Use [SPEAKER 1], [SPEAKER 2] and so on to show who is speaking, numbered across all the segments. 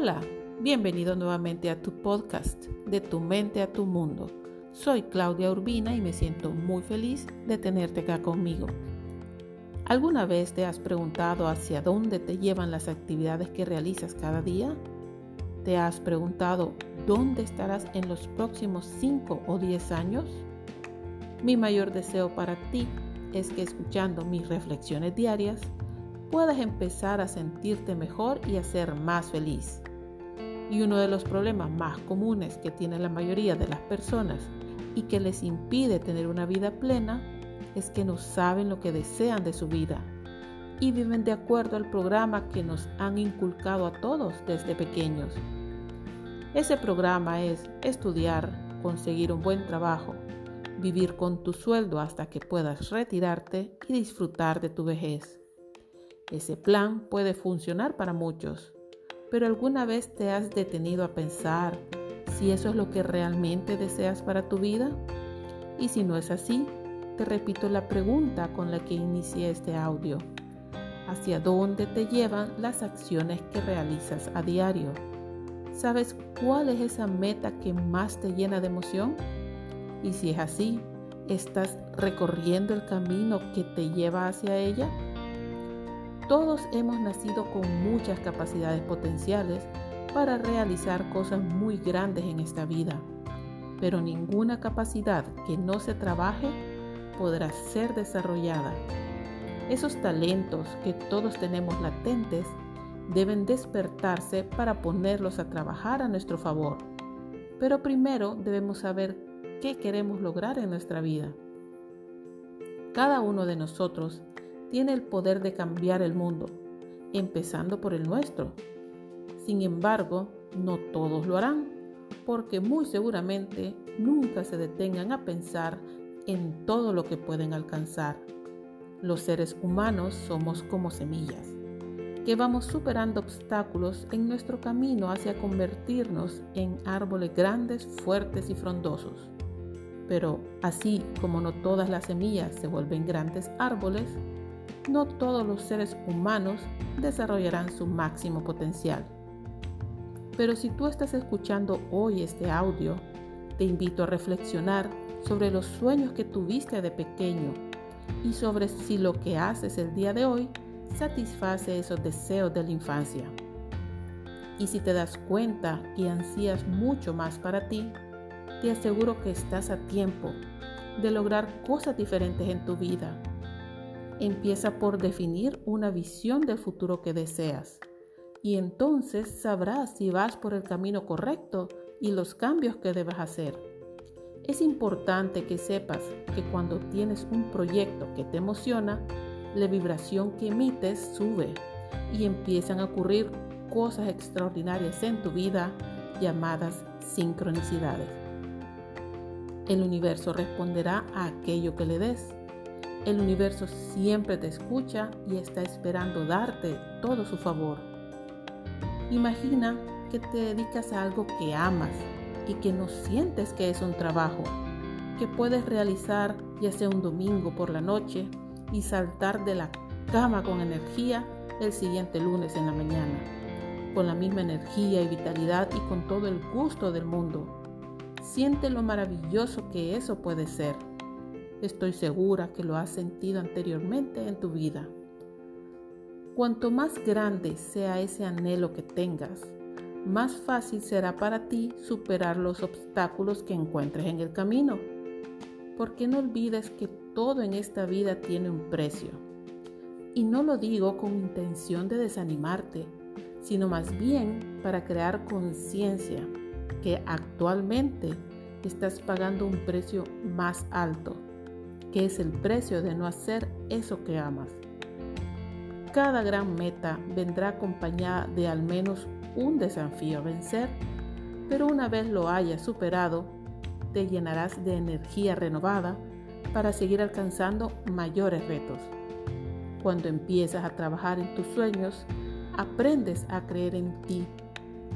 [SPEAKER 1] Hola, bienvenido nuevamente a tu podcast, de tu mente a tu mundo. Soy Claudia Urbina y me siento muy feliz de tenerte acá conmigo. ¿Alguna vez te has preguntado hacia dónde te llevan las actividades que realizas cada día? ¿Te has preguntado dónde estarás en los próximos 5 o 10 años? Mi mayor deseo para ti es que escuchando mis reflexiones diarias, puedas empezar a sentirte mejor y a ser más feliz. Y uno de los problemas más comunes que tiene la mayoría de las personas y que les impide tener una vida plena es que no saben lo que desean de su vida y viven de acuerdo al programa que nos han inculcado a todos desde pequeños. Ese programa es estudiar, conseguir un buen trabajo, vivir con tu sueldo hasta que puedas retirarte y disfrutar de tu vejez. Ese plan puede funcionar para muchos, pero ¿alguna vez te has detenido a pensar si eso es lo que realmente deseas para tu vida? Y si no es así, te repito la pregunta con la que inicié este audio. ¿Hacia dónde te llevan las acciones que realizas a diario? ¿Sabes cuál es esa meta que más te llena de emoción? Y si es así, ¿estás recorriendo el camino que te lleva hacia ella? Todos hemos nacido con muchas capacidades potenciales para realizar cosas muy grandes en esta vida, pero ninguna capacidad que no se trabaje podrá ser desarrollada. Esos talentos que todos tenemos latentes deben despertarse para ponerlos a trabajar a nuestro favor. Pero primero debemos saber qué queremos lograr en nuestra vida. Cada uno de nosotros tiene el poder de cambiar el mundo, empezando por el nuestro. Sin embargo, no todos lo harán, porque muy seguramente nunca se detengan a pensar en todo lo que pueden alcanzar. Los seres humanos somos como semillas, que vamos superando obstáculos en nuestro camino hacia convertirnos en árboles grandes, fuertes y frondosos. Pero así como no todas las semillas se vuelven grandes árboles, no todos los seres humanos desarrollarán su máximo potencial. Pero si tú estás escuchando hoy este audio, te invito a reflexionar sobre los sueños que tuviste de pequeño y sobre si lo que haces el día de hoy satisface esos deseos de la infancia. Y si te das cuenta y ansías mucho más para ti, te aseguro que estás a tiempo de lograr cosas diferentes en tu vida Empieza por definir una visión del futuro que deseas y entonces sabrás si vas por el camino correcto y los cambios que debes hacer. Es importante que sepas que cuando tienes un proyecto que te emociona, la vibración que emites sube y empiezan a ocurrir cosas extraordinarias en tu vida llamadas sincronicidades. El universo responderá a aquello que le des. El universo siempre te escucha y está esperando darte todo su favor. Imagina que te dedicas a algo que amas y que no sientes que es un trabajo, que puedes realizar ya sea un domingo por la noche y saltar de la cama con energía el siguiente lunes en la mañana, con la misma energía y vitalidad y con todo el gusto del mundo. Siente lo maravilloso que eso puede ser. Estoy segura que lo has sentido anteriormente en tu vida. Cuanto más grande sea ese anhelo que tengas, más fácil será para ti superar los obstáculos que encuentres en el camino. Porque no olvides que todo en esta vida tiene un precio. Y no lo digo con intención de desanimarte, sino más bien para crear conciencia que actualmente estás pagando un precio más alto que es el precio de no hacer eso que amas. Cada gran meta vendrá acompañada de al menos un desafío a vencer, pero una vez lo hayas superado, te llenarás de energía renovada para seguir alcanzando mayores retos. Cuando empiezas a trabajar en tus sueños, aprendes a creer en ti,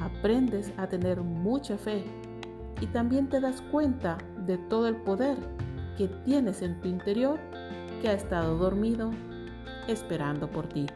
[SPEAKER 1] aprendes a tener mucha fe y también te das cuenta de todo el poder que tienes en tu interior que ha estado dormido esperando por ti.